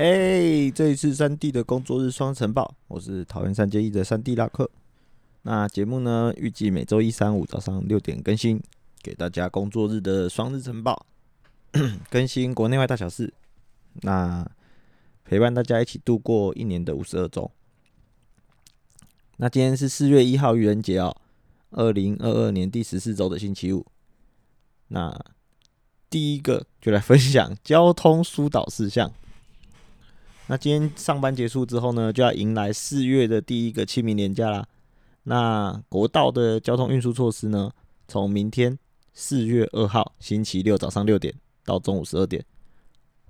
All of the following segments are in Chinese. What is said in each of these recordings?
哎，这一次三 D 的工作日双晨报，我是桃园三结义的三 D 拉克。那节目呢，预计每周一、三、五早上六点更新，给大家工作日的双日晨报，更新国内外大小事。那陪伴大家一起度过一年的五十二周。那今天是四月一号愚人节哦，二零二二年第十四周的星期五。那第一个就来分享交通疏导事项。那今天上班结束之后呢，就要迎来四月的第一个清明年假啦。那国道的交通运输措施呢，从明天四月二号星期六早上六点到中午十二点，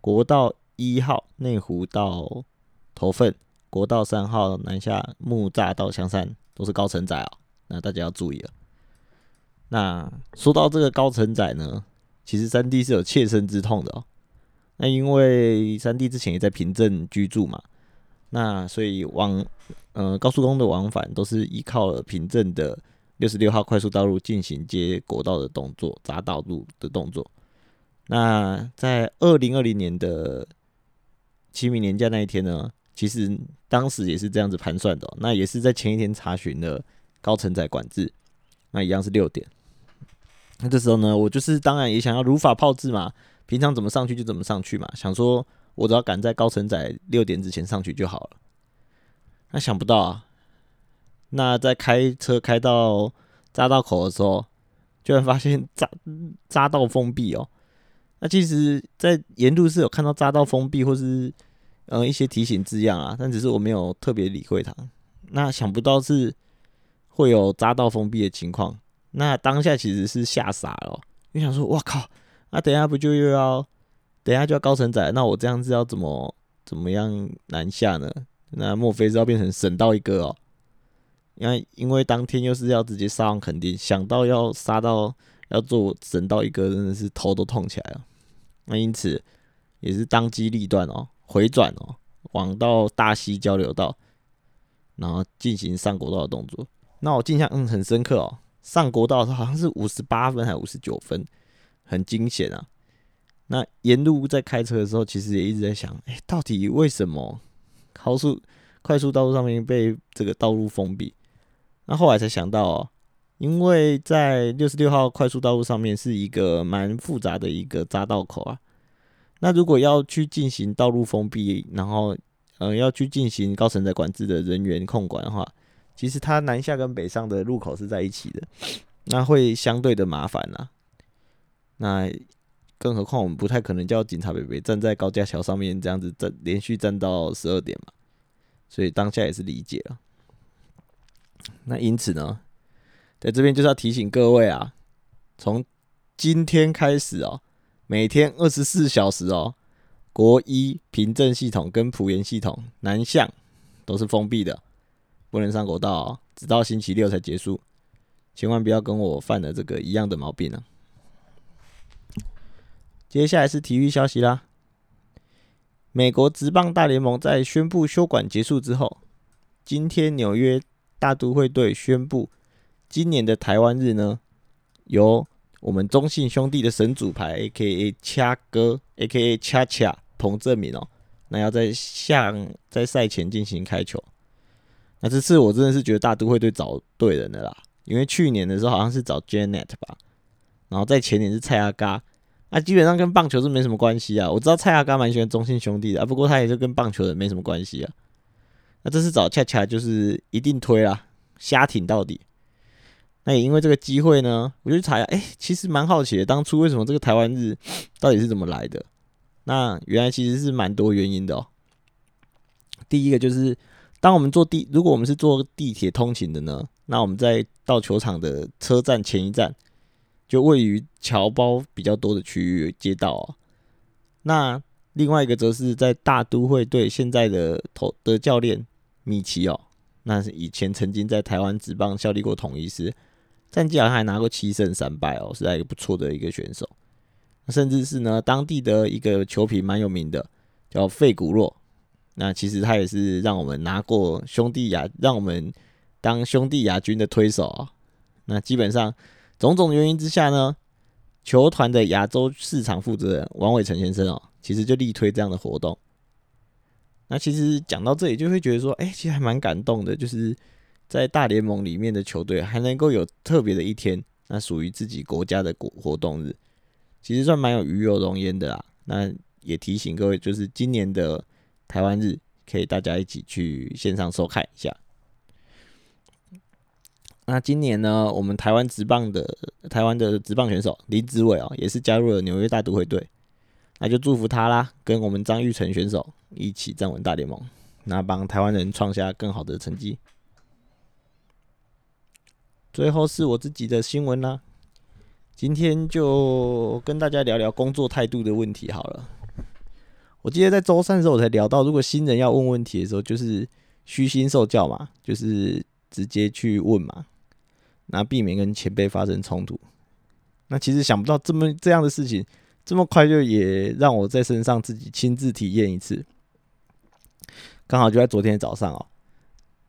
国道一号内湖到头份，国道三号南下木栅到香山都是高承载啊，那大家要注意了。那说到这个高承载呢，其实三 D 是有切身之痛的哦。那因为三弟之前也在平镇居住嘛，那所以往呃高速公路的往返都是依靠了平镇的六十六号快速道路进行接国道的动作，匝道路的动作。那在二零二零年的清明年假那一天呢，其实当时也是这样子盘算的，那也是在前一天查询了高承载管制，那一样是六点。那这时候呢，我就是当然也想要如法炮制嘛。平常怎么上去就怎么上去嘛，想说我只要赶在高承载六点之前上去就好了。那想不到啊，那在开车开到匝道口的时候，居然发现匝匝道封闭哦。那其实，在沿路是有看到匝道封闭或是呃一些提醒字样啊，但只是我没有特别理会它。那想不到是会有匝道封闭的情况，那当下其实是吓傻了，因为想说，哇靠！那等下不就又要，等下就要高承载，那我这样子要怎么怎么样南下呢？那莫非是要变成省道一个哦？因为因为当天又是要直接杀往垦丁，想到要杀到要做省道一个，真的是头都痛起来了。那因此也是当机立断哦，回转哦，往到大溪交流道，然后进行上国道的动作。那我印象嗯很深刻哦，上国道的时候好像是五十八分还是五十九分。很惊险啊！那沿路在开车的时候，其实也一直在想，哎，到底为什么高速快速道路上面被这个道路封闭？那后来才想到哦，因为在六十六号快速道路上面是一个蛮复杂的一个匝道口啊。那如果要去进行道路封闭，然后呃要去进行高承载管制的人员控管的话，其实它南下跟北上的路口是在一起的，那会相对的麻烦啊。那更何况我们不太可能叫警察北北站在高架桥上面这样子站连续站到十二点嘛，所以当下也是理解了。那因此呢，在这边就是要提醒各位啊，从今天开始哦，每天二十四小时哦，国一凭证系统跟普盐系统南向都是封闭的，不能上国道哦，直到星期六才结束。千万不要跟我犯了这个一样的毛病啊！接下来是体育消息啦。美国职棒大联盟在宣布休馆结束之后，今天纽约大都会队宣布，今年的台湾日呢，由我们中信兄弟的神主牌 A.K.A. 掐哥 A.K.A. 恰恰彭正明哦，那要在向在赛前进行开球。那这次我真的是觉得大都会队找对人了啦，因为去年的时候好像是找 Janet 吧，然后在前年是蔡阿嘎。那基本上跟棒球是没什么关系啊。我知道蔡阿刚蛮喜欢中信兄弟的啊，不过他也就跟棒球的没什么关系啊。那这次找恰恰就是一定推啦，瞎挺到底。那也因为这个机会呢，我就查一下，哎，其实蛮好奇的，当初为什么这个台湾日到底是怎么来的？那原来其实是蛮多原因的哦。第一个就是，当我们坐地，如果我们是坐地铁通勤的呢，那我们在到球场的车站前一站。就位于侨胞比较多的区域街道啊，那另外一个则是在大都会队现在的头的教练米奇哦，那是以前曾经在台湾职棒效力过统一师，战绩好像还拿过七胜三败哦，是在一个不错的一个选手，甚至是呢当地的一个球评蛮有名的，叫费古洛，那其实他也是让我们拿过兄弟亚，让我们当兄弟亚军的推手啊，那基本上。种种原因之下呢，球团的亚洲市场负责人王伟成先生哦，其实就力推这样的活动。那其实讲到这里，就会觉得说，哎，其实还蛮感动的，就是在大联盟里面的球队还能够有特别的一天，那属于自己国家的国活动日，其实算蛮有鱼有龙焉的啦。那也提醒各位，就是今年的台湾日，可以大家一起去线上收看一下。那今年呢，我们台湾职棒的台湾的职棒选手林子伟啊，也是加入了纽约大都会队。那就祝福他啦，跟我们张玉成选手一起站稳大联盟，那帮台湾人创下更好的成绩。最后是我自己的新闻啦，今天就跟大家聊聊工作态度的问题好了。我记得在周三的时候我才聊到，如果新人要问问题的时候，就是虚心受教嘛，就是直接去问嘛，那避免跟前辈发生冲突。那其实想不到这么这样的事情。这么快就也让我在身上自己亲自体验一次，刚好就在昨天早上哦。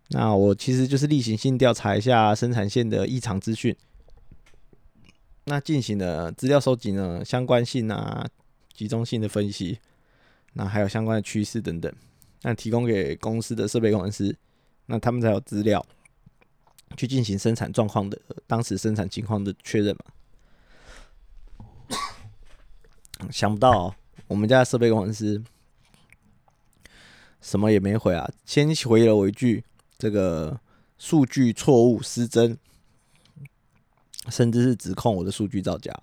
那我其实就是例行性调查一下生产线的异常资讯，那进行了资料收集呢，相关性啊、集中性的分析，那还有相关的趋势等等，那提供给公司的设备工程师，那他们才有资料去进行生产状况的当时生产情况的确认嘛。想不到，我们家的设备工程师什么也没回啊，先回了我一句：“这个数据错误失真，甚至是指控我的数据造假。”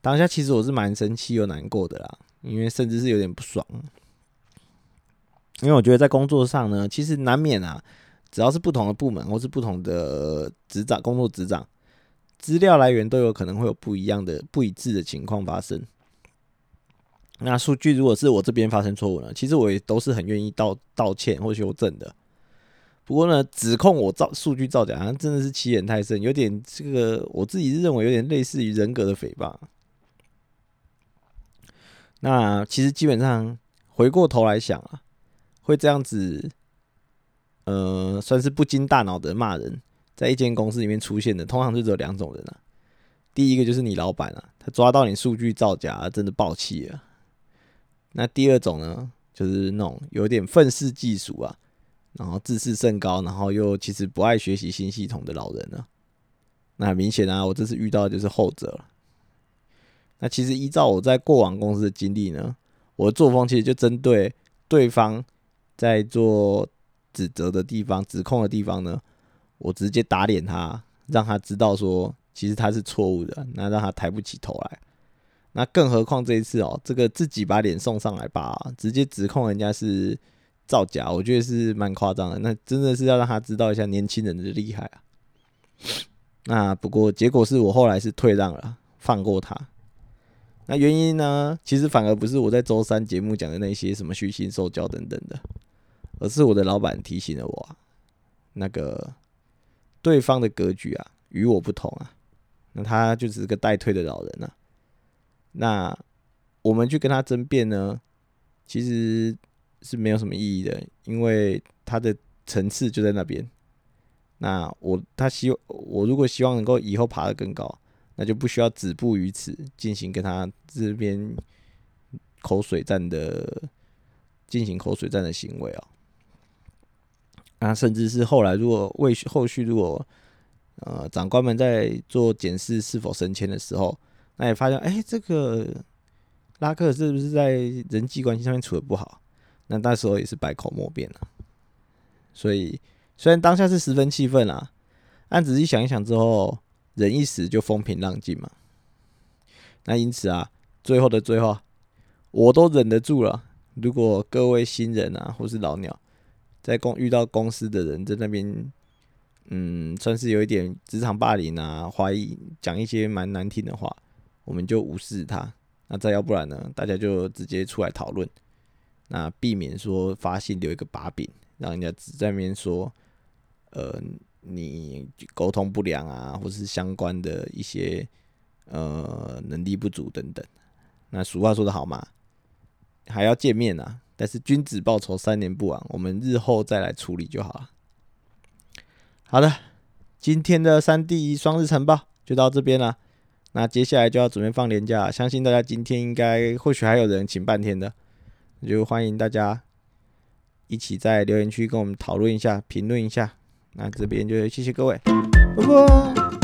当下其实我是蛮生气又难过的啦，因为甚至是有点不爽，因为我觉得在工作上呢，其实难免啊，只要是不同的部门或是不同的执掌工作执掌。资料来源都有可能会有不一样的、不一致的情况发生。那数据如果是我这边发生错误呢？其实我也都是很愿意道道歉或修正的。不过呢，指控我造数据造假，好像真的是欺人太甚，有点这个我自己是认为有点类似于人格的诽谤。那其实基本上回过头来想啊，会这样子，呃，算是不经大脑的骂人。在一间公司里面出现的，通常就只有两种人啊。第一个就是你老板啊，他抓到你数据造假，真的爆气了。那第二种呢，就是那种有点愤世嫉俗啊，然后自视甚高，然后又其实不爱学习新系统的老人呢。那很明显啊，我这次遇到的就是后者。那其实依照我在过往公司的经历呢，我的作风其实就针对对方在做指责的地方、指控的地方呢。我直接打脸他，让他知道说其实他是错误的，那让他抬不起头来。那更何况这一次哦，这个自己把脸送上来吧，直接指控人家是造假，我觉得是蛮夸张的。那真的是要让他知道一下年轻人的厉害啊。那不过结果是我后来是退让了，放过他。那原因呢，其实反而不是我在周三节目讲的那些什么虚心受教等等的，而是我的老板提醒了我，那个。对方的格局啊，与我不同啊，那他就只是个待退的老人了。那我们去跟他争辩呢，其实是没有什么意义的，因为他的层次就在那边。那我他希我如果希望能够以后爬得更高，那就不需要止步于此，进行跟他这边口水战的进行口水战的行为啊。那甚至是后来，如果为后续如果呃长官们在做检视是否升迁的时候，那也发现，哎，这个拉克是不是在人际关系上面处的不好？那那时候也是百口莫辩了。所以虽然当下是十分气愤啊，但仔细想一想之后，忍一时就风平浪静嘛。那因此啊，最后的最后，我都忍得住了。如果各位新人啊，或是老鸟，在公遇到公司的人在那边，嗯，算是有一点职场霸凌啊，怀疑讲一些蛮难听的话，我们就无视他。那再要不然呢，大家就直接出来讨论，那避免说发信留一个把柄，让人家只在那边说，呃，你沟通不良啊，或是相关的一些呃能力不足等等。那俗话说得好嘛，还要见面啊。但是君子报仇三年不晚，我们日后再来处理就好了。好的，今天的三 D 双日晨报就到这边了。那接下来就要准备放年假，相信大家今天应该或许还有人请半天的，就欢迎大家一起在留言区跟我们讨论一下、评论一下。那这边就谢谢各位，拜拜。